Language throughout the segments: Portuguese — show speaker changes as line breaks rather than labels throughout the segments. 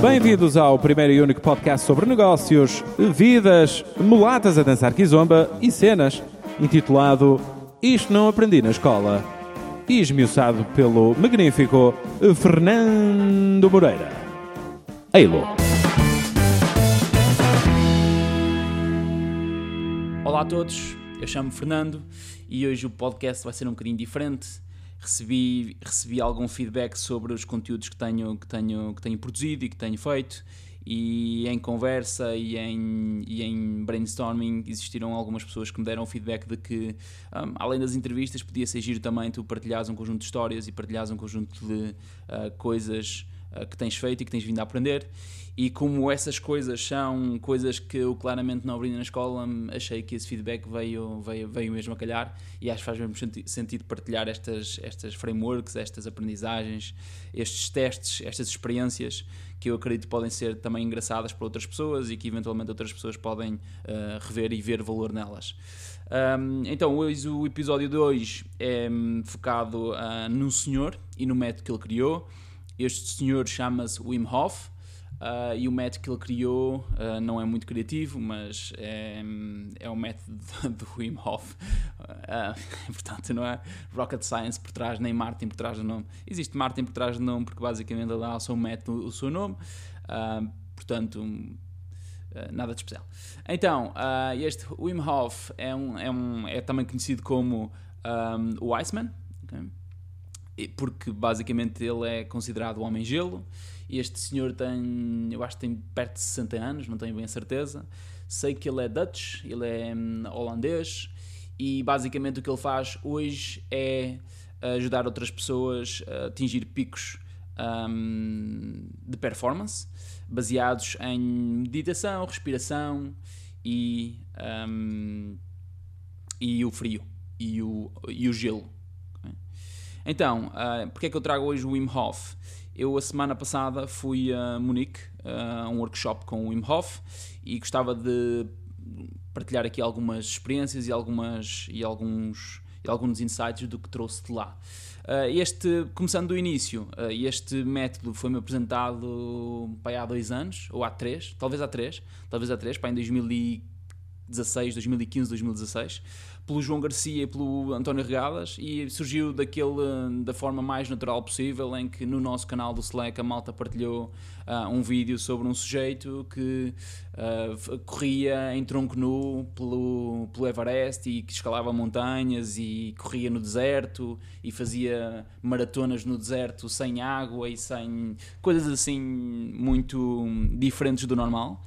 Bem-vindos ao primeiro e único podcast sobre negócios, vidas, mulatas a dançar kizomba e cenas, intitulado Isto Não Aprendi na Escola, e esmiuçado pelo magnífico Fernando Moreira. Eilo.
Olá a todos, eu chamo-me Fernando e hoje o podcast vai ser um bocadinho diferente. Recebi, recebi algum feedback sobre os conteúdos que tenho, que, tenho, que tenho produzido e que tenho feito e em conversa e em, e em brainstorming existiram algumas pessoas que me deram feedback de que, um, além das entrevistas, podia ser giro também tu partilhares um conjunto de histórias e partilhares um conjunto de uh, coisas uh, que tens feito e que tens vindo a aprender. E como essas coisas são coisas que eu claramente não aprendi na escola, achei que esse feedback veio, veio, veio mesmo a calhar e acho que faz mesmo sentido partilhar estas, estas frameworks, estas aprendizagens, estes testes, estas experiências que eu acredito podem ser também engraçadas para outras pessoas e que eventualmente outras pessoas podem uh, rever e ver valor nelas. Um, então, hoje o episódio 2 é um, focado uh, num senhor e no método que ele criou. Este senhor chama-se Wim Hof. Uh, e o método que ele criou uh, não é muito criativo, mas é, é o método do Wim Hof. Uh, portanto, não é rocket science por trás, nem Martin por trás do nome. Existe Martin por trás do nome porque basicamente ele dá ao seu método o seu nome. portanto, nada de especial. Então, este Wim Hof é, um, é, um, é também conhecido como um, o Iceman, okay? Porque basicamente ele é considerado o homem-gelo. Este senhor tem, eu acho que tem perto de 60 anos, não tenho bem a certeza. Sei que ele é Dutch, ele é hum, holandês e basicamente o que ele faz hoje é ajudar outras pessoas a atingir picos um, de performance baseados em meditação, respiração e, um, e o frio e o, e o gelo. Então, uh, porque é que eu trago hoje o Wim Hof? Eu, a semana passada, fui a Munique, a um workshop com o Wim Hof, e gostava de partilhar aqui algumas experiências e, algumas, e, alguns, e alguns insights do que trouxe de lá. Uh, este, começando do início, este método foi-me apresentado há dois anos, ou há três, talvez há três, talvez há três, pai, em 2016, 2015, 2016 pelo João Garcia e pelo António Regadas e surgiu daquele, da forma mais natural possível em que no nosso canal do Slack a malta partilhou uh, um vídeo sobre um sujeito que uh, corria em tronco nu pelo, pelo Everest e que escalava montanhas e corria no deserto e fazia maratonas no deserto sem água e sem coisas assim muito diferentes do normal.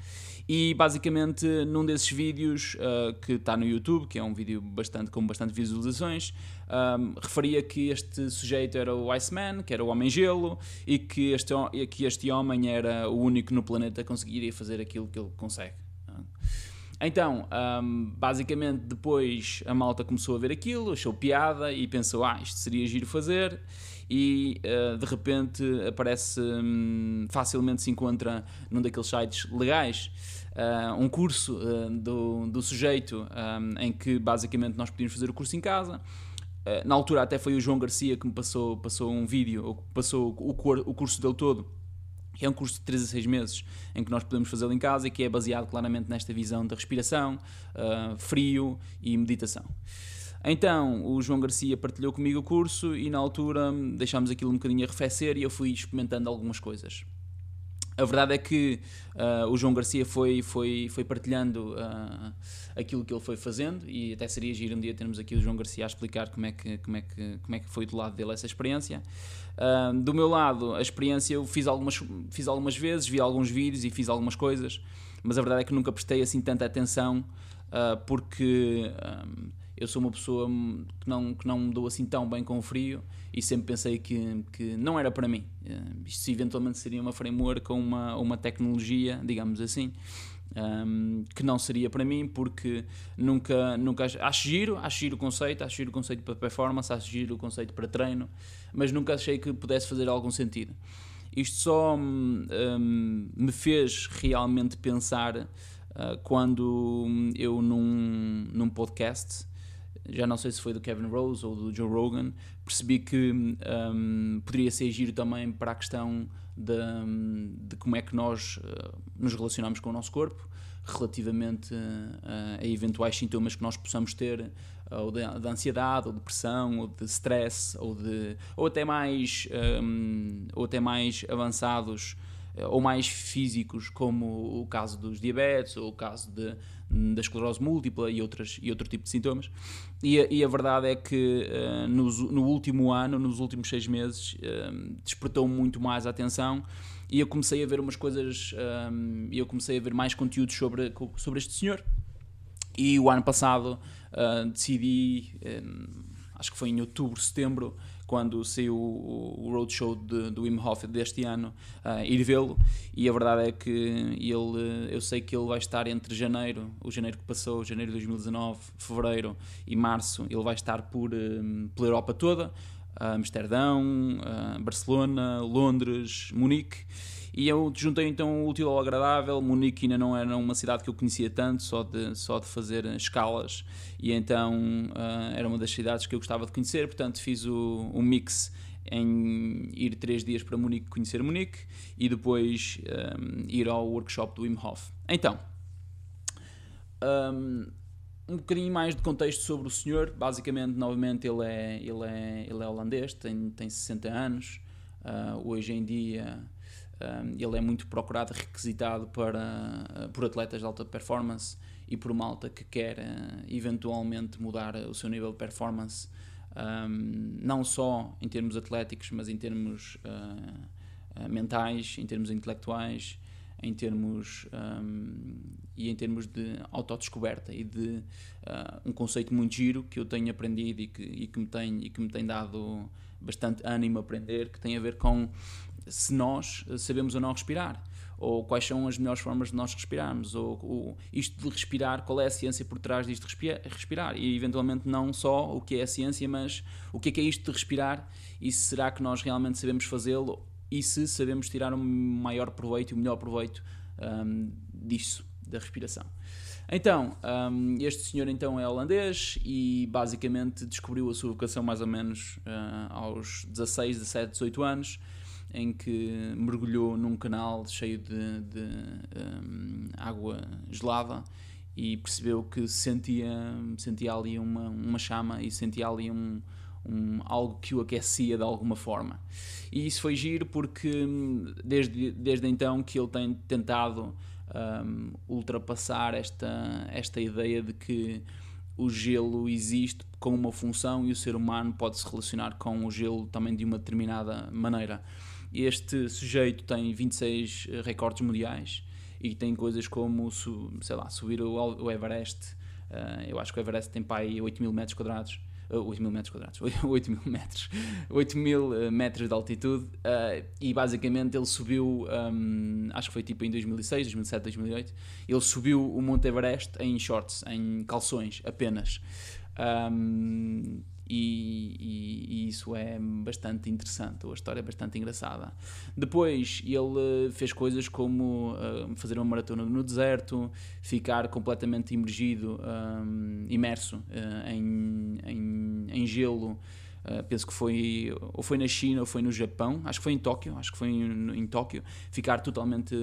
E basicamente num desses vídeos uh, que está no YouTube, que é um vídeo bastante, com bastante visualizações, um, referia que este sujeito era o Iceman, que era o Homem-Gelo, e que este, que este homem era o único no planeta que conseguiria fazer aquilo que ele consegue. Então, um, basicamente, depois a malta começou a ver aquilo, achou piada e pensou: ah, isto seria giro fazer. E uh, de repente aparece, um, facilmente se encontra num daqueles sites legais um curso uh, do, do sujeito um, em que basicamente nós podíamos fazer o curso em casa. Uh, na altura até foi o João Garcia que me passou, passou um vídeo, ou passou o, o curso dele todo, que é um curso de 3 a 6 meses, em que nós podemos fazê-lo em casa e que é baseado claramente nesta visão da respiração, frio e meditação. Então, o João Garcia partilhou comigo o curso e na altura deixámos aquilo um bocadinho arrefecer e eu fui experimentando algumas coisas. A verdade é que uh, o João Garcia foi, foi, foi partilhando uh, aquilo que ele foi fazendo e até seria giro um dia termos aqui o João Garcia a explicar como é que, como é que, como é que foi do lado dele essa experiência. Uh, do meu lado, a experiência eu fiz algumas, fiz algumas vezes, vi alguns vídeos e fiz algumas coisas, mas a verdade é que nunca prestei assim tanta atenção porque eu sou uma pessoa que não, que não me dou assim tão bem com o frio e sempre pensei que, que não era para mim. Uh, isto eventualmente seria uma framework ou uma, uma tecnologia, digamos assim, um, que não seria para mim porque nunca, nunca acho giro, acho giro o conceito, acho giro o conceito para performance, acho giro o conceito para treino, mas nunca achei que pudesse fazer algum sentido. Isto só um, me fez realmente pensar uh, quando eu num, num podcast já não sei se foi do Kevin Rose ou do Joe Rogan, percebi que um, poderia ser giro também para a questão de, de como é que nós uh, nos relacionamos com o nosso corpo relativamente uh, a eventuais sintomas que nós possamos ter uh, ou de, de, ansiedade, ou depressão, ou de stress, ou, de, ou até mais um, ou até mais avançados ou mais físicos, como o caso dos diabetes, ou o caso de, da esclerose múltipla e, outras, e outro tipo de sintomas. E a, e a verdade é que uh, no, no, último ano, nos últimos seis meses, uh, despertou muito mais a atenção e eu comecei a ver umas coisas, e eu comecei a ver mais conteúdos sobre, sobre este senhor. E o ano passado uh, decidi, um, acho que foi em outubro, setembro, quando saiu o, roadshow de, do Wim Hof deste ano, uh, ir vê-lo. E a verdade é que ele, eu sei que ele vai estar entre janeiro, o janeiro que passou, janeiro de 2019, fevereiro e março, ele vai estar por, um, pela Europa toda. Amsterdão, Barcelona, Londres, Munique. E eu juntei então o útil ao agradável. Munique ainda não era uma cidade que eu conhecia tanto, só de, só de fazer escalas, e então uh, era uma das cidades que eu gostava de conhecer. Portanto, fiz o, o mix em ir três dias para Munique conhecer Munique e depois um, ir ao workshop do Wim Hof. Então, um, um bocadinho mais de contexto sobre o senhor. Basicamente, novamente, ele é, ele é, ele é holandês, tem, tem 60 anos. Uh, hoje em dia ele é muito procurado, requisitado para, uh, por atletas de alta performance e por malta que quer uh, eventualmente mudar o seu nível de performance, um, não só em termos atléticos, mas em termos uh, mentais, em termos intelectuais, em termos um, e em termos de autodescoberta e de um conceito muito giro que eu tenho aprendido e que, e que, me, tem, e que me tem dado bastante ânimo a aprender, que tem a ver com se nós sabemos ou não respirar, ou quais são as melhores formas de nós respirarmos, ou, ou isto de respirar, qual é a ciência por trás disto de respirar, e eventualmente não só o que é a ciência, mas o que é que é isto de respirar, e será que nós realmente sabemos fazê-lo, e se sabemos tirar o um maior proveito e o melhor proveito um, disso, da respiração. Então, um, este senhor então é holandês e basicamente descobriu a sua vocação mais ou menos uh, aos 16, 17, 18 anos em que mergulhou num canal cheio de, de um, água gelada e percebeu que sentia, sentia ali uma, uma chama e sentia ali um, um, algo que o aquecia de alguma forma. E isso foi giro porque hum, desde, desde então que ele tem tentado um, ultrapassar esta, esta ideia de que o gelo existe com uma função e o ser humano pode se relacionar com o gelo também de uma determinada maneira. Este sujeito tem 26 eh, recordes mundiais e tem coisas como, sei lá, subir o Everest. Uh, eu acho que o Everest tem para aí 8 mil metros quadrados. Uh, eh, 8 mil metros quadrados, 8 mil metros, 8 mil metros de altitude e basicamente ele subiu, um, acho que foi tipo em 2006, 2007, 2008, ele subiu o Monte Everest em shorts, em calções apenas. Um, e, e, e, isso é bastante interessante, a história é bastante engraçada. Depois ele fez coisas como uh, fazer uma maratona no deserto, ficar completamente imergido, um, imerso uh, em, em, em, gelo. Uh, penso que foi ou foi na China ou foi no Japão, acho que foi em Tóquio, acho que foi em, em Tóquio, ficar totalmente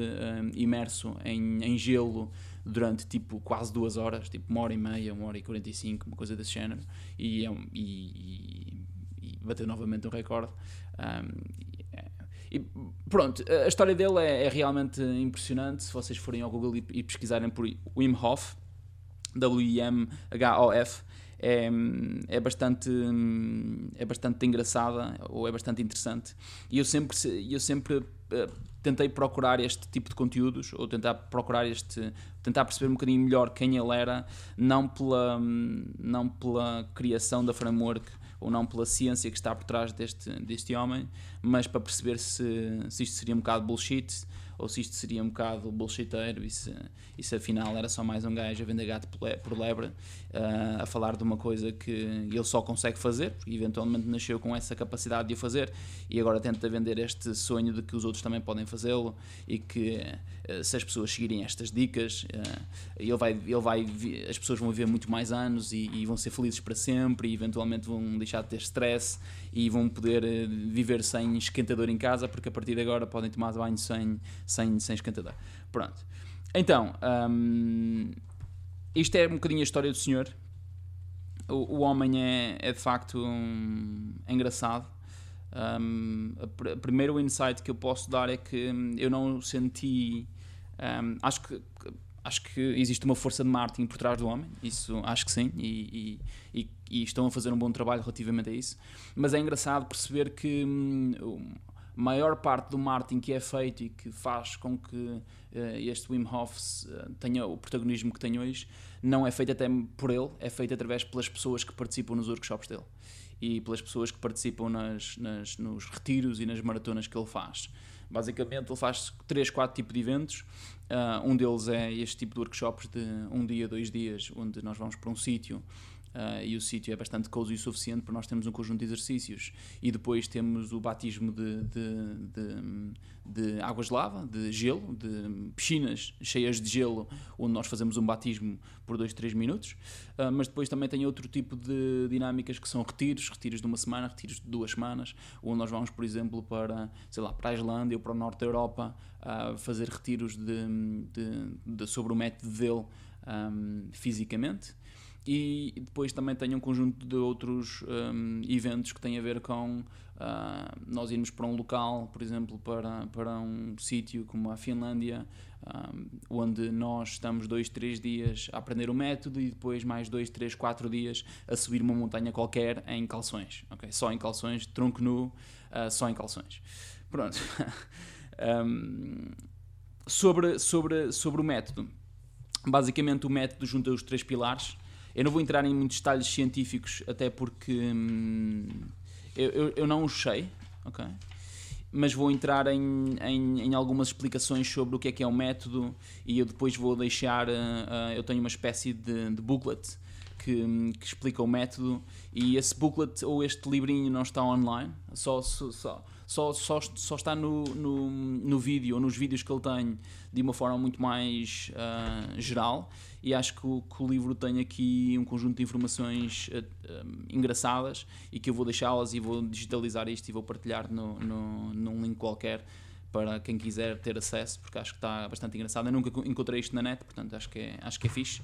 imerso em, em gelo durante tipo quase duas horas, tipo uma hora e meia, uma hora e quarenta e cinco, uma coisa desse género, e, é e, e, e novamente um recorde. Um, e pronto, a história dele é, é, realmente impressionante. Se vocês forem ao Google e, e pesquisarem por Wim Hof, W-I-M-H-O-F, é, é, bastante, é bastante engraçada ou é bastante interessante. E eu sempre, eu sempre uh, tentei procurar este tipo de conteúdos ou tentar procurar este tentar perceber um bocadinho melhor quem ele era não pela não pela criação da framework ou não pela ciência que está por trás deste deste homem mas para perceber se, se isto seria um bocado bullshit ou se isto seria um bocado bullshiteiro e se, e se afinal era só mais um gajo a vender gato por lebre, uh, a falar de uma coisa que ele só consegue fazer, porque eventualmente nasceu com essa capacidade de o fazer e agora tenta vender este sonho de que os outros também podem fazê-lo e que se as pessoas seguirem estas dicas, uh, ele vai, ele vai, as pessoas vão viver muito mais anos e, e vão ser felizes para sempre e eventualmente vão deixar de ter stress e vão poder viver sem esquentador em casa, porque a partir de agora podem tomar banho sem, sem, sem esquentador. Pronto. Então, um, isto é um bocadinho a história do senhor. O, o homem é, é de facto um, é engraçado. Um, a, primeiro insight que eu posso dar é que eu não senti. Um, acho que acho que existe uma força de marketing por trás do homem, isso acho que sim, e, e, e, estão a fazer um bom trabalho relativamente a isso. Mas é engraçado perceber que hum, a maior parte do marketing que é feito e que faz com que uh, este Wim Hof uh, tenha o protagonismo que tem hoje, não é feito até por ele, é feito através pelas pessoas que participam nos workshops dele e pelas pessoas que participam nas, nas, nos retiros e nas maratonas que ele faz. Basicamente, ele faz 3, 4 tipos de eventos. Uh, um deles é este tipo de workshops de um dia, dois dias, onde nós vamos para um sítio Uh, e o sítio é bastante cozy o suficiente para nós termos um conjunto de exercícios. E depois temos o batismo de, de, de, de águas de lava, de gelo, de piscinas cheias de gelo, onde nós fazemos um batismo por 2, 3 minutos. Uh, mas depois também tem outro tipo de dinâmicas que são retiros, retiros de uma semana, retiros de duas semanas, onde nós vamos, por exemplo, para, sei lá, para a Islândia ou para o norte da Europa, uh, fazer retiros de, sobre o método dele um, fisicamente e depois também tenho um conjunto de outros um, eventos que têm a ver com uh, nós irmos para um local, por exemplo, para, para um sítio como a Finlândia, um, onde nós estamos dois, três dias a aprender o método e depois mais dois, três, quatro dias a subir uma montanha qualquer em calções, ok? Só em calções, tronco nu, uh, só em calções. Pronto. um, sobre, sobre, sobre o método. Basicamente o método junta os três pilares eu não vou entrar em muitos detalhes científicos, até porque hum, eu, eu, eu, não os sei, ok? Mas vou entrar em, em, em, algumas explicações sobre o que é que é um método e eu depois vou deixar. Uh, uh, eu tenho uma espécie de, de booklet que, hum, que, explica o método e esse booklet ou este livrinho não está online, só, só, só, só, só está no, no, no vídeo ou nos vídeos que ele tem de uma forma muito mais uh, geral e acho que o, que o, livro tem aqui um conjunto de informações uh, engraçadas e que eu vou deixá-las e vou digitalizar isto e vou partilhar no, no, num link qualquer para quem quiser ter acesso, porque acho que está bastante engraçado. Eu nunca encontrei isto na net, portanto acho que é, acho que é fixe.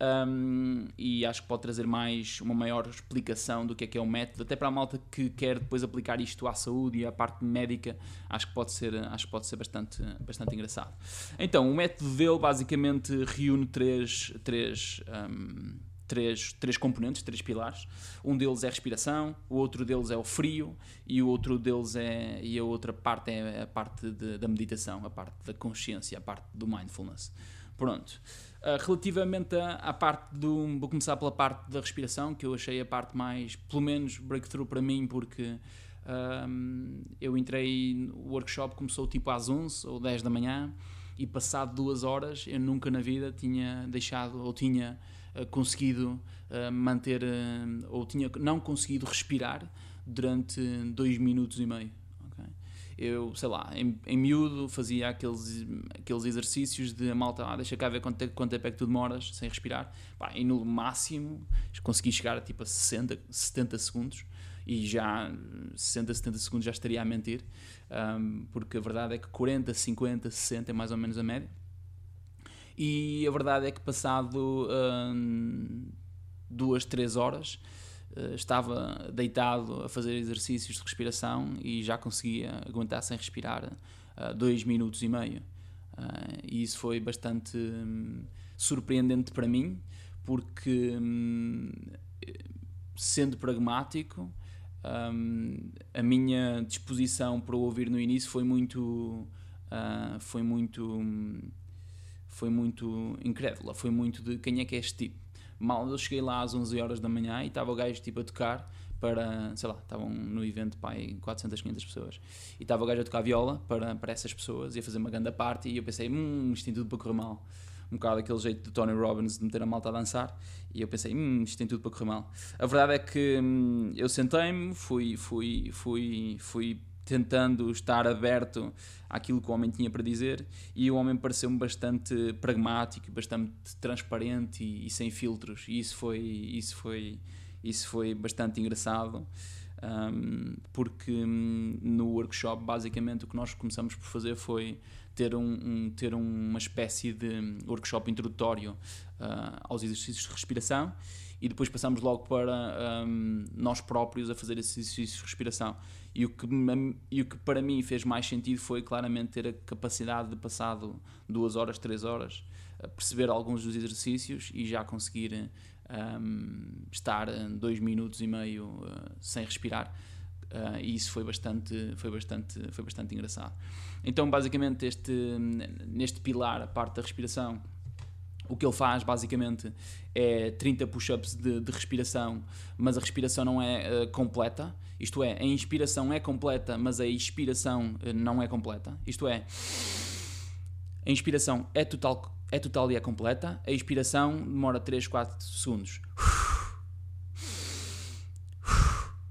Um, e acho que pode trazer mais uma maior explicação do que é que é o método, até para a malta que quer depois aplicar isto à saúde e à parte médica, acho que pode ser, acho que pode ser bastante, bastante engraçado. Então, o método dele basicamente reúne três, três, um, três, três componentes, três pilares. Um deles é a respiração, o outro deles é o frio e o outro deles é e a outra parte é a parte de, da meditação, a parte da consciência, a parte do mindfulness. Pronto. Uh, relativamente à, parte do. Vou começar pela parte da respiração, que eu achei a parte mais, pelo menos, breakthrough para mim, porque um, eu entrei. O workshop começou tipo às 11 ou 10 da manhã e passado duas horas eu nunca na vida tinha deixado ou tinha uh, conseguido uh, manter ou tinha não conseguido respirar durante dois minutos e meio eu, sei lá, em, em miúdo fazia aqueles, aqueles exercícios de malta, ah, deixa cá ver quanto, tempo é que tu demoras sem respirar. Pá, e no máximo consegui chegar a tipo a 60, 70 segundos e já 60, 70 segundos já estaria a mentir, um, porque a verdade é que 40, 50, 60 é mais ou menos a média. E a verdade é que passado um, duas, três horas estava deitado a fazer exercícios de respiração e já conseguia aguentar sem respirar uh, dois minutos e meio. Uh, e isso foi bastante um, surpreendente para mim, porque, um, sendo pragmático, um, a minha disposição para ouvir no início foi muito. Uh, foi muito. Hum, foi muito incrédula. Foi muito de quem é que é este tipo Mal eu cheguei lá às 11 horas da manhã e estava o gajo tipo a tocar para, sei lá, estavam no evento pai 400, 500 pessoas e estava o gajo a tocar viola para, para essas pessoas e a fazer uma grande parte e eu pensei, hum, isto tem tudo para correr mal um bocado aquele jeito de Tony Robbins de meter a malta a dançar e eu pensei, hum, isto tem tudo para correr mal. A verdade é que hum, eu sentei-me, fui, fui, fui, fui tentando estar aberto àquilo que o homem tinha para dizer e o homem pareceu-me bastante pragmático, bastante transparente e, e, sem filtros e isso foi, isso foi, isso foi bastante engraçado. Um, porque um, no workshop basicamente o que nós começamos por fazer foi ter, um, um ter uma espécie de workshop introdutório aos exercícios de respiração e depois passamos logo para um, nós próprios a fazer esses exercícios de respiração. E o, que, e o que para mim fez mais sentido foi claramente ter a capacidade de, passado duas horas, três horas, perceber alguns dos exercícios e já conseguir um, estar dois minutos e meio uh, sem respirar. Uh, e isso foi bastante, foi, bastante, foi bastante engraçado. Então, basicamente, este, neste pilar, a parte da respiração, o que ele faz basicamente é 30 push-ups de, de, respiração, mas a respiração não é uh, completa. Isto é, a inspiração é completa, mas a expiração uh, não é completa. Isto é, a inspiração é total, é total e é completa, a expiração demora 3, 4 segundos.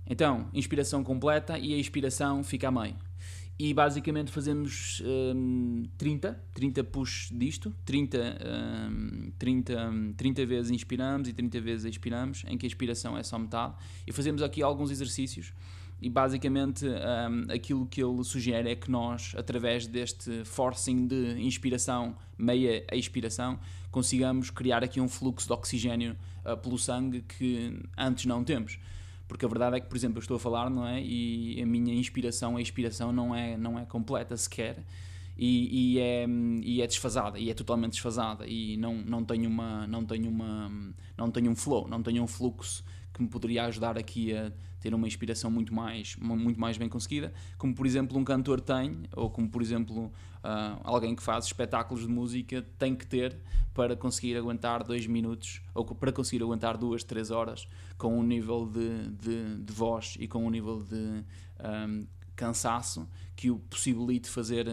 Então, inspiração completa e a expiração fica a meio e basicamente fazemos um, 30, 30 push disto, 30, um, 30, 30 vezes inspiramos e 30 vezes expiramos, em que a expiração é só metade, e fazemos aqui alguns exercícios. E basicamente um, aquilo que ele sugere é que nós, através deste forcing de inspiração, meia expiração, consigamos criar aqui um fluxo de oxigênio uh, pelo sangue que antes não temos porque a verdade é que, por exemplo, eu estou a falar, não é? E a minha inspiração, a expiração não é, não é completa sequer. E, e, é, e é desfasada e é totalmente desfasada e não, não tenho uma não tenho uma não tenho um flow não tenho um fluxo que me poderia ajudar aqui a ter uma inspiração muito mais, muito mais bem conseguida, como por exemplo um cantor tem, ou como por exemplo uh, alguém que faz espetáculos de música tem que ter para conseguir aguentar dois minutos, ou para conseguir aguentar duas, três horas com um nível de, de, de voz e com um nível de um, ah, cansaço que o possibilite fazer,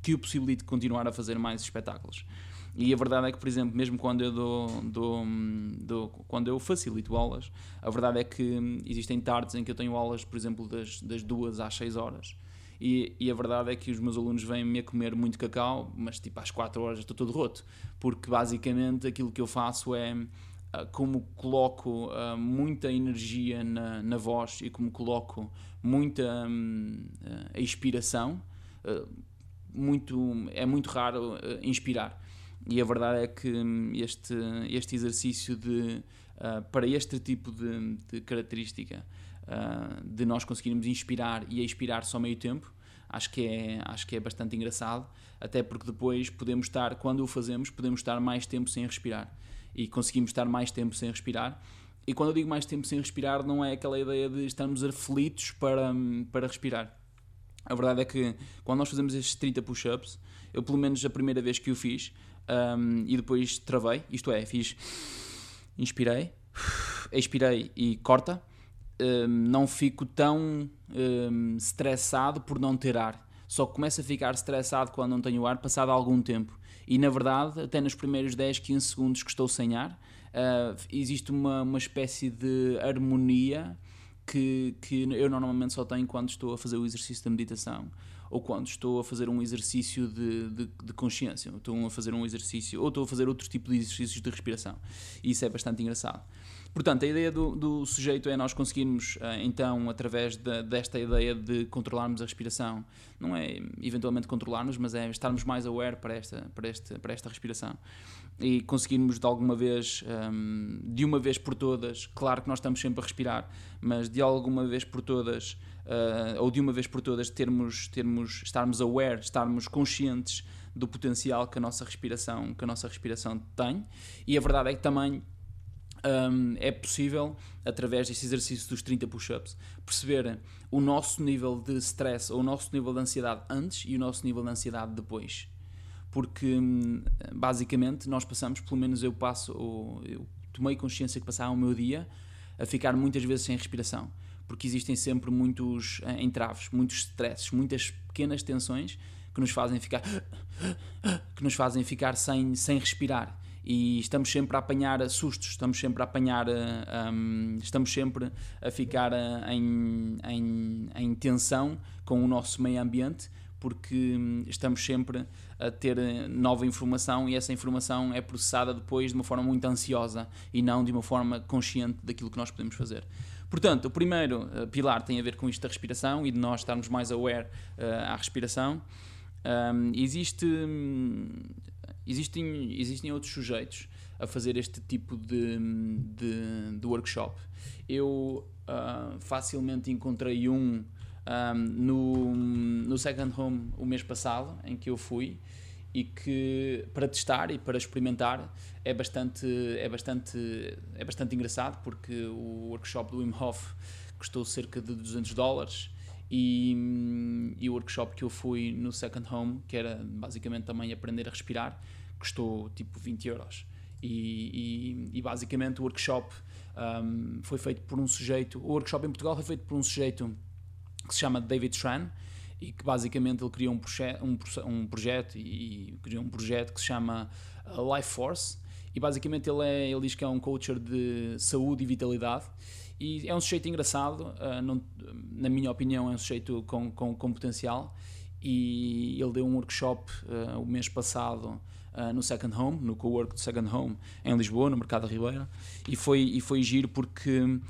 que o possibilite continuar a fazer mais espetáculos. E a verdade é que, por exemplo, mesmo quando eu dou, dou, dou, quando eu facilito aulas, a verdade é que existem tardes em que eu tenho aulas, por exemplo, das, das duas às 6 horas. E, e, a verdade é que os meus alunos vêm-me a comer muito cacau, mas tipo às 4 horas estou todo roto, porque basicamente aquilo que eu faço é ah, como coloco uh, muita energia na, na voz e como coloco muita um, uh, inspiração, uh, muito, é muito raro inspirar. E a verdade é que hum, este, este exercício de, uh, para este tipo de, de característica, uh, de nós conseguirmos inspirar e expirar só meio tempo, acho que, é, acho que é bastante engraçado, até porque depois podemos estar, quando o fazemos, podemos estar mais tempo sem respirar. E conseguimos estar mais tempo sem respirar. E quando eu digo mais tempo sem respirar, não é aquela ideia de estarmos aflitos para, hum, para respirar. A verdade é que quando nós fazemos estes 30 push-ups, eu pelo menos a primeira vez que o fiz, um, e depois travei, isto é, fiz inspirei, expirei e corta. Um, não fico tão um, estressado por não ter ar. Só começo a ficar estressado quando não tenho ar, passado algum tempo. E na verdade, até nos primeiros 10, 15 segundos que estou sem ar, uh, existe uma, uma espécie de harmonia que, que eu normalmente só tenho quando estou a fazer o exercício da meditação ou quando estou a fazer um exercício de, de, de consciência, estou a fazer um exercício, ou estou a fazer outro tipo de exercícios de respiração. E isso é bastante engraçado. Portanto, a ideia do, do sujeito é nós conseguirmos, eh, então, através de, desta ideia de controlarmos a respiração, não é eventualmente controlarmos, mas é estarmos mais aware para esta, para esta, para esta respiração e conseguirmos de alguma vez, um, de uma vez por todas, claro que nós estamos sempre a respirar, mas de alguma vez por todas, uh, ou de uma vez por todas, termos, termos, estarmos aware, estarmos conscientes do potencial que a nossa respiração, que a nossa respiração tem. E a verdade é que também um, é possível, através deste exercício dos 30 push-ups, perceber o nosso nível de stress ou o nosso nível de ansiedade antes e o nosso nível de ansiedade depois porque hum, basicamente nós passamos, pelo menos eu passo, eu tomei consciência que passava o meu dia a ficar muitas vezes sem respiração, porque existem sempre muitos uh, entraves, muitos stresses, muitas pequenas tensões que nos fazem ficar que nos fazem ficar sem, sem respirar. E estamos sempre a apanhar sustos, estamos sempre a apanhar, um, estamos sempre a ficar em, em, em tensão com o nosso meio ambiente porque hum, estamos sempre a ter nova informação e essa informação é processada depois de uma forma muito ansiosa e não de uma forma consciente daquilo que nós podemos fazer. Portanto, o primeiro uh, pilar tem a ver com isto da respiração e de nós estarmos mais aware uh, à respiração. Um, existe, hum, existem, existem outros sujeitos a fazer este tipo de, de, de workshop. Eu uh, facilmente encontrei um um, no, no Second Home o mês passado, em que eu fui, e que para testar e para experimentar é bastante, é bastante, é bastante engraçado, porque o workshop do Wim Hof custou cerca de 200 dólares. E, e o workshop que eu fui no Second Home, que era basicamente também aprender a respirar, custou tipo 20 euros. E, e, e basicamente o workshop um, foi feito por um sujeito. O workshop em Portugal foi feito por um sujeito que se chama David Tran e que basicamente ele criou um, proje um, um projeto e, criou um projeto que se chama uh, Life Force e basicamente ele, é, ele diz que é um coacher de saúde e vitalidade e é um sujeito engraçado, uh, não, na minha opinião é um sujeito com, com, com potencial e ele deu um workshop uh, o mês passado uh, no Second Home, no co-work do Second Home em Lisboa, no Mercado da Ribeira, e foi, e foi giro porque um,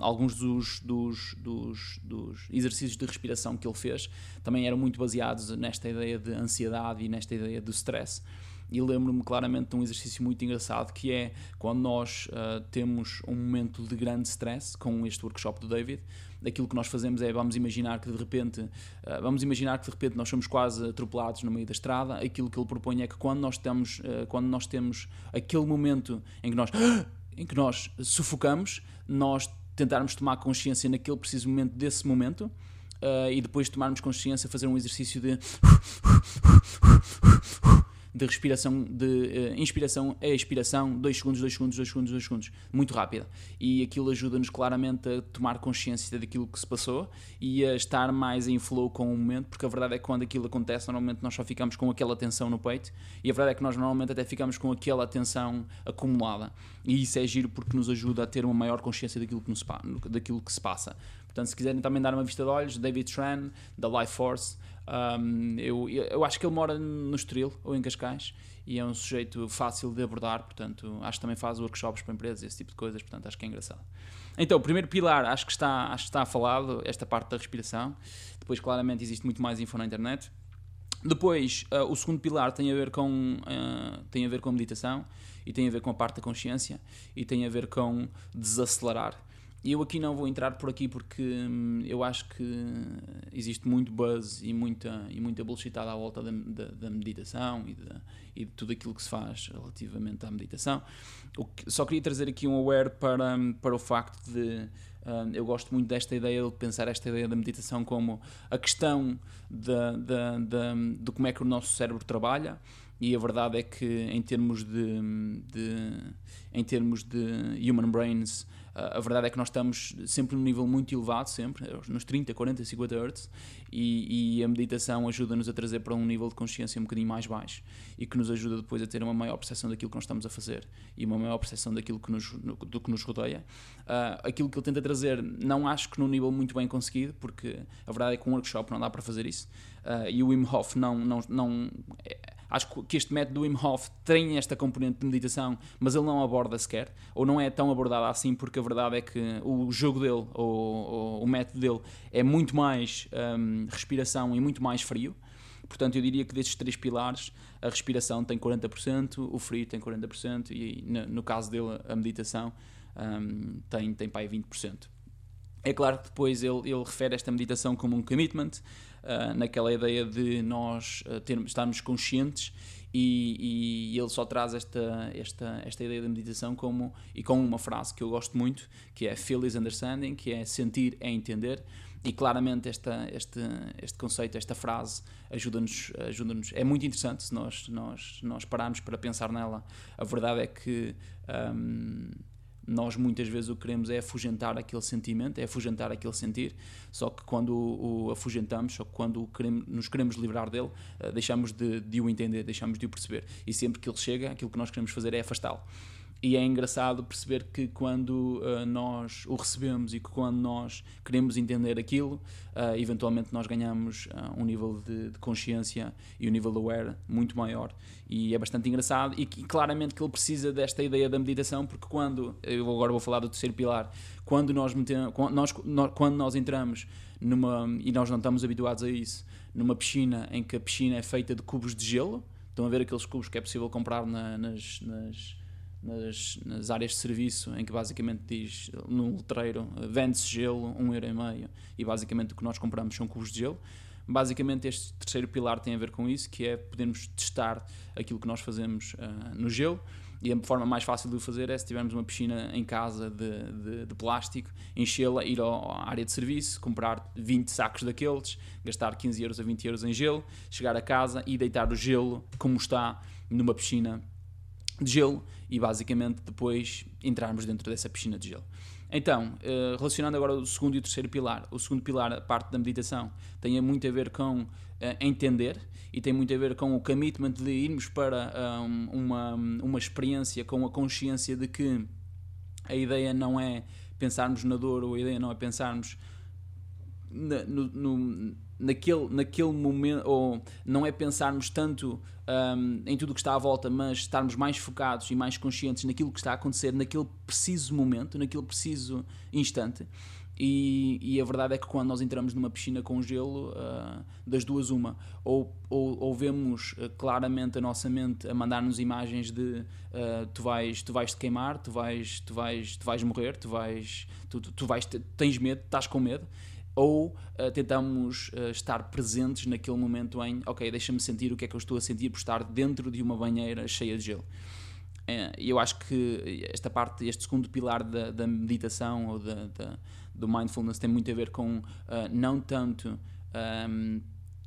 alguns dos, dos, dos, dos, exercícios de respiração que ele fez também eram muito baseados nesta ideia de ansiedade e nesta ideia do stress e lembro-me claramente de um exercício muito engraçado que é quando nós uh, temos um momento de grande stress com este workshop do David aquilo que nós fazemos é vamos imaginar que de repente uh, vamos imaginar que de repente nós somos quase atropelados no meio da estrada aquilo que ele propõe é que quando nós temos uh, quando nós temos aquele momento em que nós em que nós sufocamos nós tentarmos tomar consciência naquele preciso momento desse momento Uh, e depois tomarmos consciência, fazer um exercício de de respiração, de uh, inspiração a expiração, 2 segundos, 2 segundos, 2 segundos, 2 segundos, muito rápida. E aquilo ajuda-nos claramente a tomar consciência daquilo que se passou e a estar mais em flow com o momento, porque a verdade é que quando aquilo acontece, normalmente nós só ficamos com aquela tensão no peito e a verdade é que nós normalmente até ficamos com aquela tensão acumulada. E isso é giro porque nos ajuda a ter uma maior consciência daquilo que, nos, daquilo que se passa. Portanto, se quiserem também dar uma vista de olhos, David Tran, da Life Force, um, eu, eu acho que ele mora no Estoril ou em Cascais e é um sujeito fácil de abordar, portanto, acho que também faz workshops para empresas, esse tipo de coisas, portanto, acho que é engraçado. Então, o primeiro pilar, acho que está, acho que está falado, esta parte da respiração. Depois, claramente, existe muito mais info na internet. Depois, uh, o segundo pilar tem a ver com uh, tem a ver com a meditação e tem a ver com a parte da consciência e tem a ver com desacelerar. E eu aqui não vou entrar por aqui porque hum, eu acho que existe muito buzz e muita, e muita bullshitada à volta da, da, da meditação e de, e de, tudo aquilo que se faz relativamente à meditação. Que, só queria trazer aqui um aware para, para o facto de. Uh, eu gosto muito desta ideia de pensar esta ideia da meditação como a questão de, de, de como é que o nosso cérebro trabalha e a verdade é que em termos de, de em termos de human brains a verdade é que nós estamos sempre num nível muito elevado, sempre, nos 30, 40, 50 Hz, e, e a meditação ajuda-nos a trazer para um nível de consciência um bocadinho mais baixo e que nos ajuda depois a ter uma maior percepção daquilo que nós estamos a fazer e uma maior percepção daquilo que nos, do que nos rodeia. Uh, aquilo que ele tenta trazer, não acho que num nível muito bem conseguido, porque a verdade é que um workshop não dá para fazer isso, uh, e o Wim Hof não. não, não é, Acho que este método do Wim Hof tem esta componente de meditação, mas ele não aborda sequer, ou não é tão abordado assim, porque a verdade é que o jogo dele, ou, o método dele, é muito mais um, respiração e muito mais frio. Portanto, eu diria que destes três pilares, a respiração tem 40%, o frio tem 40% e, no, no caso dele, a meditação um, tem, tem para aí 20%. É claro que depois ele, ele refere esta meditação como um commitment, uh, naquela ideia de nós uh, termos, estarmos conscientes e, e, ele só traz esta, esta, esta ideia da meditação como, e com uma frase que eu gosto muito, que é feel is understanding, que é sentir é entender, e claramente esta, este, este conceito, esta frase ajuda-nos, ajuda-nos é muito interessante se nós, nós, nós pararmos para pensar nela. A verdade é que um, nós muitas vezes o que queremos é afugentar aquele sentimento, é afugentar aquele sentir, só que quando o, afugentamos, só que quando queremos, nos queremos livrar dele, uh, deixamos de, de o entender, deixamos de o perceber. E sempre que ele chega, aquilo que nós queremos fazer é afastá-lo. E é engraçado perceber que quando uh, nós o recebemos e que quando nós queremos entender aquilo, uh, eventualmente nós ganhamos uh, um nível de, de, consciência e um nível de aware muito maior. E é bastante engraçado. E, e, claramente que ele precisa desta ideia da meditação, porque quando, eu agora vou falar do terceiro pilar, quando nós, metemos, quando nós, quando nós entramos numa, e nós não estamos habituados a isso, numa piscina em que a piscina é feita de cubos de gelo, estão a ver aqueles cubos que é possível comprar na, nas, nas nas, nas, áreas de serviço, em que basicamente diz no letreiro vende-se gelo, um euro e meio, e basicamente o que nós compramos são cubos de gelo. Basicamente, este terceiro pilar tem a ver com isso, que é podermos testar aquilo que nós fazemos uh, no gelo. E a forma mais fácil de o fazer é se tivermos uma piscina em casa de, de, de plástico, enchê-la, ir à área de serviço, comprar 20 sacos daqueles, gastar 15 euros a 20 euros em gelo, chegar a casa e deitar o gelo como está numa piscina de gelo e basicamente depois entrarmos dentro dessa piscina de gelo. Então, eh, relacionando agora o segundo e o terceiro pilar, o segundo pilar, a parte da meditação, tem muito a ver com eh, entender e tem muito a ver com o commitment de irmos para uma, uma experiência com a consciência de que a ideia não é pensarmos na dor ou a ideia não é pensarmos no, no naquele, naquele momento, ou não é pensarmos tanto um, em tudo o que está à volta, mas estarmos mais focados e mais conscientes naquilo que está a acontecer naquele preciso momento, naquele preciso instante. E, e, a verdade é que quando nós entramos numa piscina com gelo, uh, das duas, uma, ou, ou, ou vemos uh, claramente a nossa mente a mandar-nos imagens de uh, tu, vais, tu vais te queimar, tu vais, tu vais, tu vais morrer, tu vais, tu, tu, tu vais, tens medo, estás com medo, ou uh, tentamos uh, estar presentes naquele momento em, ok, deixa-me sentir o que é que eu estou a sentir por estar dentro de uma banheira cheia de gelo. Eh, e eu acho que esta parte, este segundo pilar da, da meditação ou da, da, do mindfulness tem muito a ver com não tanto um, ehm,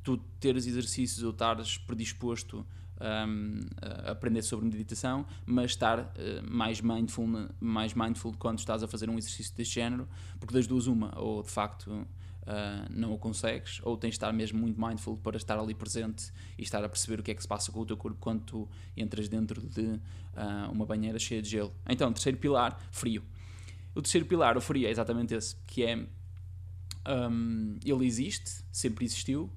tu teres exercícios ou estares predisposto um, ehm, a aprender sobre meditação, mas estar uh, mais, mindful, mais mindful quando estás a fazer um exercício deste género, porque das duas uma, ou de facto uh, não o consegues, ou tens de estar mesmo muito mindful para estar ali presente e estar a perceber o que é que se passa com o teu corpo quando tu entras dentro de uh, uma banheira cheia de gelo. Então, terceiro pilar, frio. O terceiro pilar, o frio, é exatamente esse, que é um, ele existe, sempre existiu,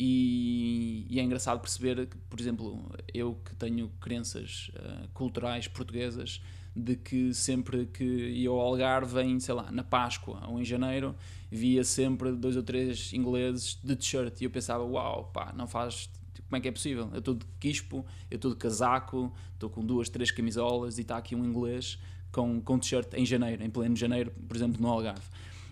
e, e, é engraçado perceber que, por exemplo, eu que tenho crenças uh, culturais portuguesas, de que sempre que ia ao Algarve, em, sei lá, na Páscoa ou em janeiro, via sempre dois ou três ingleses de t-shirt e eu pensava, uau, pá, não faz. Como é que é possível? Eu estou de quispo, eu estou de casaco, estou com duas, três camisolas e está aqui um inglês com, com t-shirt em janeiro, em pleno janeiro, por exemplo, no Algarve.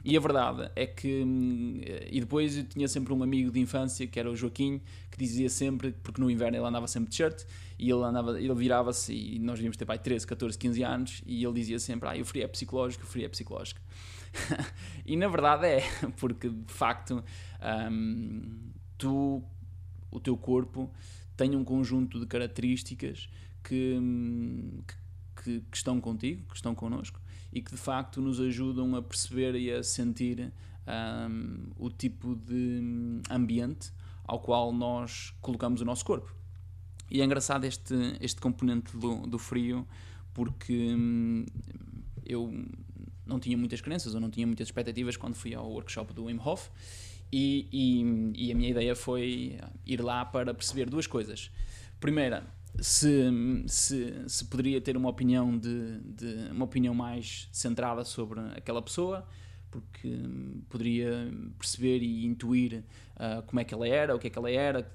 E a verdade é que. Hum, e depois eu tinha sempre um amigo de infância, que era o Joaquim, que dizia sempre, porque no inverno ele andava sempre de shirt, e ele, andava, ele virava-se, e nós devíamos ter pai 13, 14, 15 anos, e ele dizia sempre: Ah, o frio é psicológico, o frio é psicológico. e na verdade é, porque de facto um, tu, o teu corpo tem um conjunto de características que, hum, que, que estão contigo, que estão connosco, e que de facto nos ajudam a perceber e a sentir um, o tipo de ambiente ao qual nós colocamos o nosso corpo. E é engraçado este, este componente do, do frio, porque hum, eu não tinha muitas crenças ou não tinha muitas expectativas quando fui ao workshop do Wim Hof. E, e, e, a minha ideia foi ir lá para perceber duas coisas. Primeira, se, se, se poderia ter uma opinião de, de, uma opinião mais centrada sobre aquela pessoa porque poderia perceber e intuir uh, como é que ela era, o que é que ela era,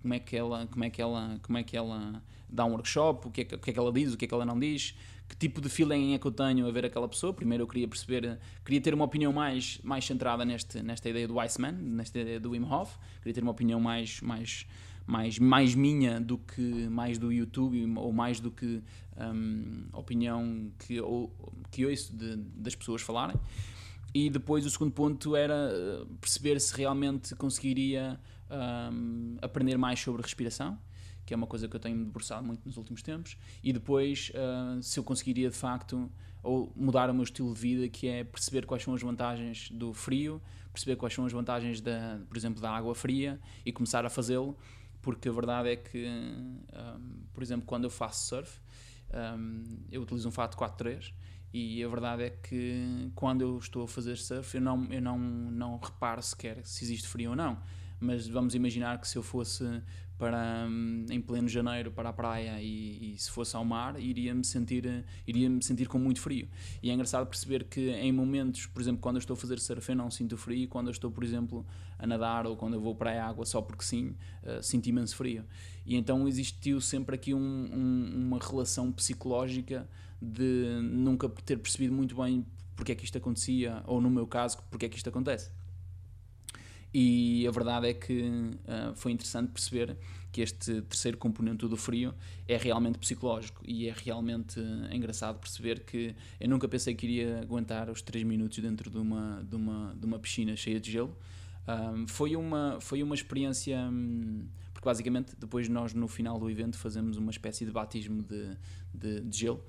como é que ela, como é que ela, como é que ela dá um workshop, o que, é que, o que é que ela diz, o que é que ela não diz, que tipo de feeling é que eu tenho a ver aquela pessoa. Primeiro eu queria perceber, queria ter uma opinião mais, mais centrada neste, nesta ideia do Iceman, nesta ideia do Wim Hof, queria ter uma opinião mais, mais mais, mais minha do que mais do YouTube ou mais do que um, opinião que, ou, que ouço de, das pessoas falarem. E depois o segundo ponto era uh, perceber se realmente conseguiria um, aprender mais sobre respiração, que é uma coisa que eu tenho me debruçado muito nos últimos tempos, e depois uh, se eu conseguiria de facto ou mudar o meu estilo de vida, que é perceber quais são as vantagens do frio, perceber quais são as vantagens, da, por exemplo, da água fria e começar a fazê-lo, porque a verdade é que, um, por exemplo, quando eu faço surf, um, eu utilizo um fato 4.3 e a verdade é que quando eu estou a fazer surf eu não, eu não, não reparo sequer se existe frio ou não. Mas vamos imaginar que se eu fosse para hum, em pleno janeiro para a praia e, e se fosse ao mar iria me sentir iria me sentir com muito frio. E é engraçado perceber que em momentos por exemplo quando eu estou a fazer surf eu não sinto frio. Quando eu estou por exemplo a nadar ou quando eu vou para a água só porque sim uh, sinto imenso frio. E então existiu sempre aqui um, um, uma relação psicológica de nunca ter percebido muito bem porque é que isto acontecia ou no meu caso porque é que isto acontece e a verdade é que uh, foi interessante perceber que este terceiro componente do frio é realmente psicológico e é realmente uh, engraçado perceber que eu nunca pensei que iria aguentar os 3 minutos dentro de uma, de uma, de uma piscina cheia de gelo. Um, foi, uma, foi uma experiência. Um, porque basicamente depois nós no final do evento fazemos uma espécie de batismo de, de, de gelo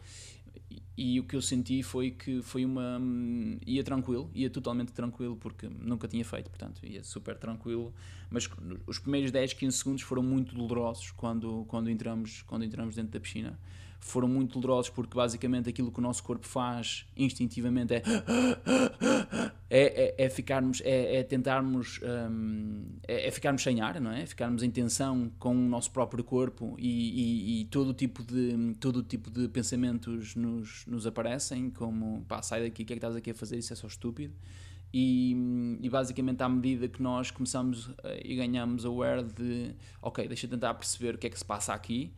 e o que eu senti foi que foi uma. ia tranquilo, ia totalmente tranquilo, porque nunca tinha feito, portanto, ia super tranquilo. Mas os primeiros 10, 15 segundos foram muito dolorosos quando, quando, entramos, quando entramos dentro da piscina. Foram muito dolorosos porque basicamente aquilo que o nosso corpo faz instintivamente é é, é, é ficarmos, é, é tentarmos, um, é, é, ficarmos sem ar, não é? Ficarmos em tensão com o nosso próprio corpo e, e, e todo, tipo de, todo tipo de pensamentos nos, nos aparecem, como pá, sai daqui, o que é que estás aqui a fazer? Isso é só estúpido. E, e, basicamente à medida que nós começamos eh, e ganhamos aware de ok, deixa eu tentar perceber o que é que se passa aqui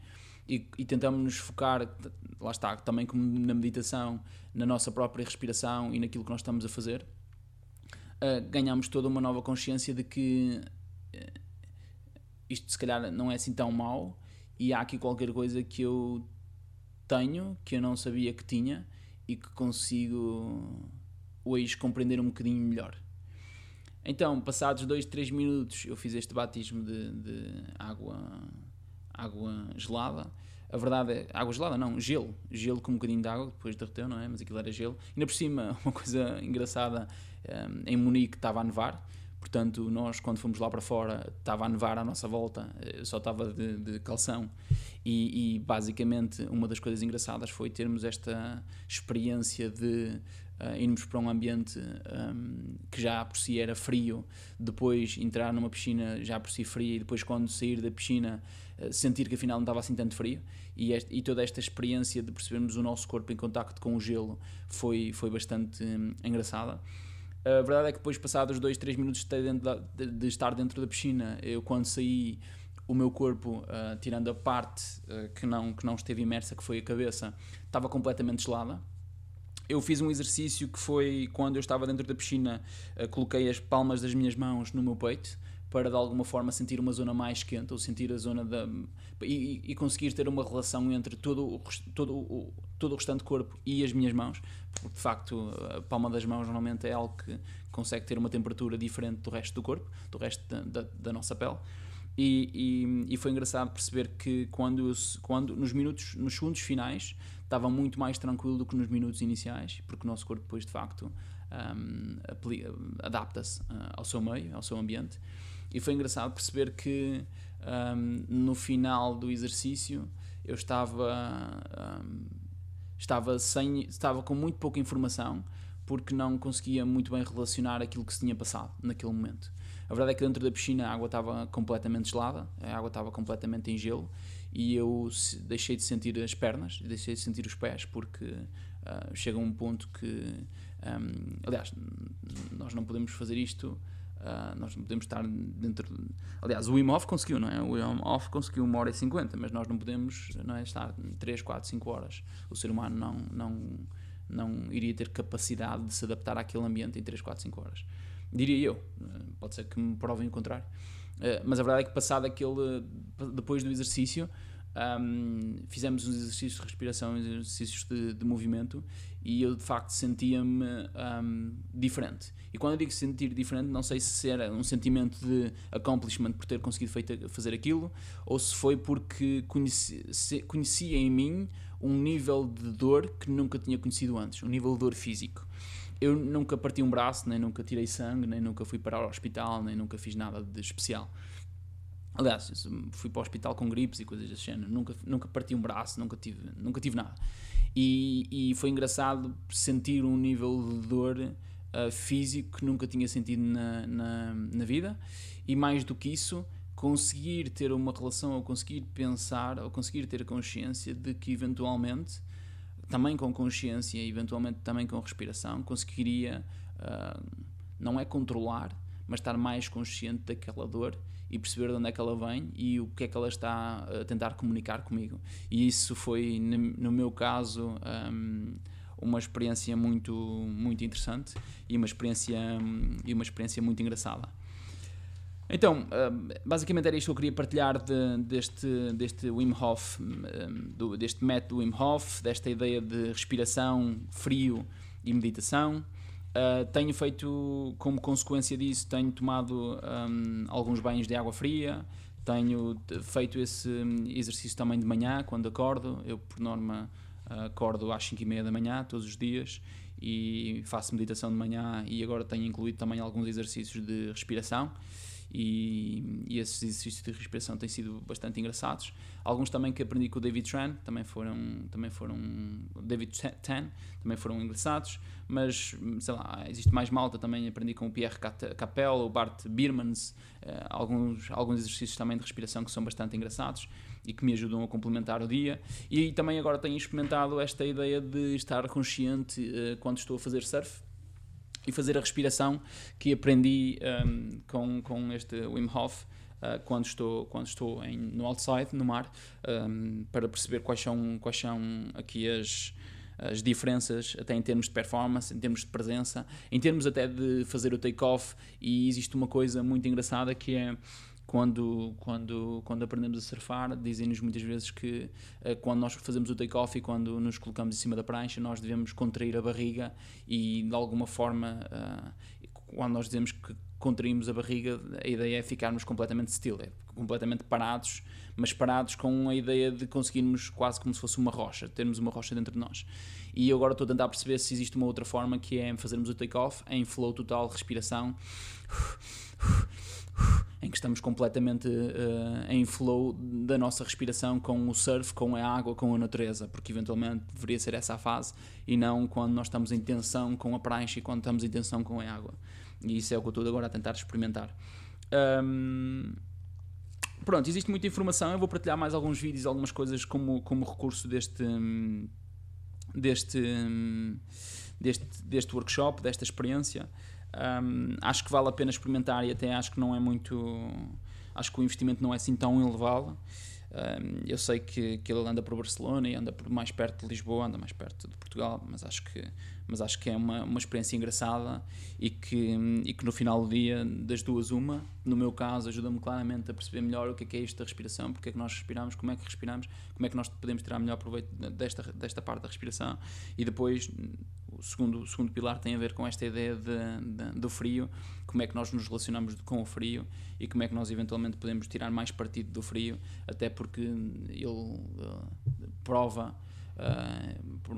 e, e tentamos nos focar, lá está, também como na meditação, na nossa própria respiração e naquilo que nós estamos a fazer uh, ganhamos toda uma nova consciência de que uh, isto se calhar não é assim tão mau e há aqui qualquer coisa que eu tenho que eu não sabia que tinha e que consigo hoje compreender um bocadinho melhor. Então, passados 2, 3 minutos, eu fiz este batismo de, de água, água gelada a verdade é, água gelada não, gelo, gelo com um bocadinho de água, depois derreteu, não é? Mas aquilo era gelo. Ainda por cima, uma coisa engraçada, um, em Munique estava a nevar, portanto nós quando fomos lá para fora estava a nevar à nossa volta, eu só estava de, de calção e, e, basicamente uma das coisas engraçadas foi termos esta experiência de uh, irmos para um ambiente um, que já por si era frio, depois entrar numa piscina já por si fria e depois quando sair da piscina sentir que afinal não estava assim tanto frio e, este, e, toda esta experiência de percebermos o nosso corpo em contacto com o gelo foi, foi bastante um, engraçada. A verdade é que depois, passados 2, 3 minutos de, da, de, de, estar dentro da piscina, eu quando saí, o meu corpo, uh, tirando a parte uh, que, não, que não esteve imersa, que foi a cabeça, estava completamente gelada eu fiz um exercício que foi quando eu estava dentro da piscina, uh, coloquei as palmas das minhas mãos no meu peito para de alguma forma sentir uma zona mais quente ou sentir a zona da. e, e conseguir ter uma relação entre todo o, todo, o, todo o restante corpo e as minhas mãos, porque de facto a palma das mãos normalmente é algo que consegue ter uma temperatura diferente do resto do corpo, do resto da, da, da nossa pele. E, e, e, foi engraçado perceber que quando, quando nos minutos, nos segundos finais, estava muito mais tranquilo do que nos minutos iniciais, porque o nosso corpo depois de facto um, adapta-se uh, ao seu meio, ao seu ambiente. E foi engraçado perceber que um, no final do exercício eu estava um, estava sem estava com muito pouca informação porque não conseguia muito bem relacionar aquilo que se tinha passado naquele momento. A verdade é que dentro da piscina a água estava completamente gelada, a água estava completamente em gelo e eu deixei de sentir as pernas, deixei de sentir os pés porque uh, chega um ponto que, um, aliás, nós não podemos fazer isto. Uh, nós não podemos estar dentro. De... Aliás, o Wim Hof conseguiu, não é? O Wim Hof conseguiu uma hora e cinquenta, mas nós não podemos não é, estar 3, 4, 5 horas. O ser humano não, não, não iria ter capacidade de se adaptar àquele ambiente em 3, 4, 5 horas diria eu. Eh, pode ser que me provem o contrário. Eh, mas a verdade é que passado aquele, depois do exercício, um, fizemos uns exercícios de respiração, exercícios de, de movimento e eu de facto sentia-me um, diferente. E quando eu digo sentir diferente, não sei se era um sentimento de accomplishment por ter conseguido feito, fazer aquilo ou se foi porque conheci, conhecia em mim um nível de dor que nunca tinha conhecido antes, um nível de dor físico. Eu nunca parti um braço, nem nunca tirei sangue, nem nunca fui para o hospital, nem nunca fiz nada de especial. Aliás, fui para o hospital com gripes e coisas desse género. Nunca, nunca parti um braço, nunca tive, nunca tive nada. E, e foi engraçado sentir um nível de dor uh, físico que nunca tinha sentido na, na, na, vida. E mais do que isso, conseguir ter uma relação, ou conseguir pensar, ou conseguir ter consciência de que eventualmente, também com consciência e eventualmente também com respiração, conseguiria, uh, não é controlar, mas estar mais consciente daquela dor e perceber de onde é que ela vem e o que é que ela está a tentar comunicar comigo. E isso foi, no meu caso, um, uma experiência muito, muito interessante e uma experiência, e uma experiência muito engraçada. Então, hum, basicamente era isto que eu queria partilhar de, deste, deste Wim Hof, hum, deste método Wim Hof, desta ideia de respiração, frio e meditação. Uh, tenho feito, como consequência disso, tenho tomado um, alguns banhos de água fria, tenho feito esse exercício também de manhã, quando acordo. Eu, por norma, uh, acordo às 5 e meia da manhã, todos os dias, e faço meditação de manhã. E agora tenho incluído também alguns exercícios de respiração e, e esses exercícios de respiração têm sido bastante engraçados. Alguns também que aprendi com o David Tran, também foram, também foram David Tan, também foram engraçados, mas sei lá, existe mais malta também, aprendi com o Pierre Capel, o Bart Birmans, eh, alguns, alguns exercícios também de respiração que são bastante engraçados e que me ajudam a complementar o dia. E também agora tenho experimentado esta ideia de estar consciente uh, quando estou a fazer surf e fazer a respiração que aprendi um, com, com este Wim Hof uh, quando estou, quando estou em, no outside, no mar, um, para perceber quais são, quais são aqui as, as diferenças, até em termos de performance, em termos de presença, em termos até de fazer o take-off. E existe uma coisa muito engraçada que é quando, quando, quando aprendemos a surfar, dizem-nos muitas vezes que uh, quando nós fazemos o take-off e quando nos colocamos em cima da prancha, nós devemos contrair a barriga e de alguma forma, uh, quando nós dizemos que contraímos a barriga, a ideia é ficarmos completamente still, é completamente parados, mas parados com a ideia de conseguirmos quase como se fosse uma rocha, termos uma rocha dentro de nós. E eu agora estou a tentar perceber se existe uma outra forma que é fazermos o take-off em flow total, respiração em que estamos completamente uh, em flow da nossa respiração com o surf, com a água, com a natureza, porque eventualmente deveria ser essa a fase e não quando nós estamos em tensão com a prancha e quando estamos em tensão com a água. E isso é o que eu estou agora a tentar experimentar. Um, pronto, existe muita informação. Eu vou partilhar mais alguns vídeos, algumas coisas como, como recurso deste, deste, deste, deste workshop, desta experiência. Um, acho que vale a pena experimentar e até acho que não é muito. Acho que o investimento não é assim tão elevado. Eu sei que, que ele anda por Barcelona e anda por mais perto de Lisboa, anda mais perto de Portugal, mas acho que, mas acho que é uma, uma experiência engraçada e que, e que no final do dia, das duas, uma, no meu caso, ajuda-me claramente a perceber melhor o que é, que é isto da respiração, porque é que nós respiramos, como é que respiramos, como é que nós podemos tirar melhor proveito desta, desta parte da respiração. E depois o segundo, o segundo pilar tem a ver com esta ideia de, de, do frio, como é que nós nos relacionamos com o frio e como é que nós eventualmente podemos tirar mais partido do frio, até porque ele uh, prova uh, por,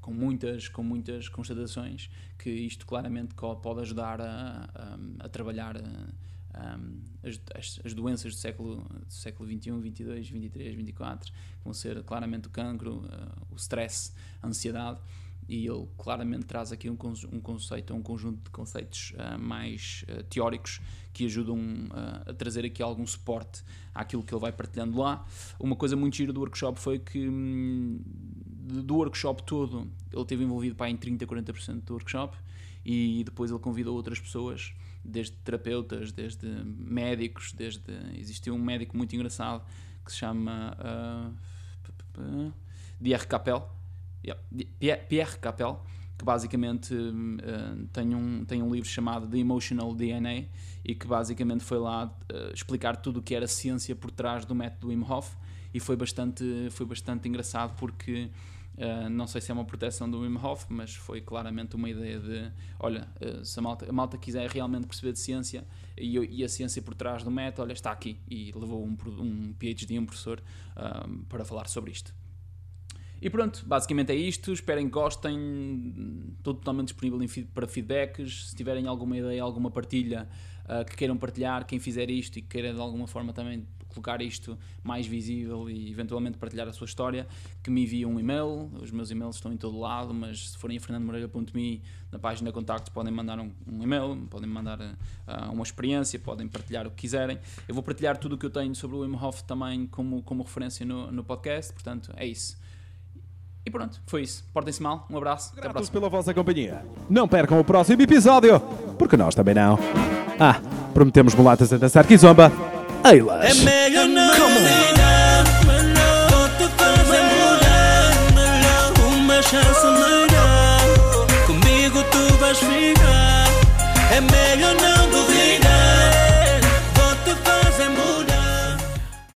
com, muitas, com muitas constatações que isto claramente pode ajudar a, a, a trabalhar. Um, as, as, doenças do século, do século 21, 22, 23, 24 vão ser claramente o cancro, uh, o stress, a ansiedade e ele claramente traz aqui um, um conceito, um conjunto de conceitos uh, mais uh, teóricos que ajudam uh, a trazer aqui algum suporte àquilo que ele vai partilhando lá. Uma coisa muito gira do workshop foi que hum, do workshop todo ele teve envolvido para em 30, 40% do workshop e depois ele convidou outras pessoas, desde terapeutas, desde médicos, desde existiu um médico muito engraçado que se chama uh, Capel, Pierre Capel, que basicamente uh, tem, um, tem um livro chamado The Emotional DNA e que basicamente foi lá uh, explicar tudo o que era ciência por trás do método Wim Hof e foi bastante, foi bastante engraçado porque Uh, não sei se é uma proteção do Wim Hof, mas foi claramente uma ideia de: olha, uh, se a malta, a malta, quiser realmente perceber de ciência e, e, a ciência por trás do método, olha, está aqui. E levou um, um PhD, um professor, uh, para falar sobre isto. E pronto, basicamente é isto. Esperem que gostem. Estou totalmente disponível para feedbacks. Se tiverem alguma ideia, alguma partilha uh, que queiram partilhar, quem fizer isto e que queira de alguma forma também colocar isto mais visível e eventualmente partilhar a sua história, que me enviem um e-mail. Os meus e-mails estão em todo lado, mas se forem a fernandomoreira.me, na página de contactos, podem mandar um, um e-mail, podem mandar uh, uma experiência, podem partilhar o que quiserem. Eu vou partilhar tudo o que eu tenho sobre o Wim Hof também como, como referência no, no podcast, portanto é isso. E pronto, foi isso. Portem-se mal, um abraço.
Até a próxima. pela vossa companhia. Não percam o próximo episódio, porque nós também não. Ah, prometemos mulatas a dançar kizomba. Eilas. É melhor não Comigo tu vais ficar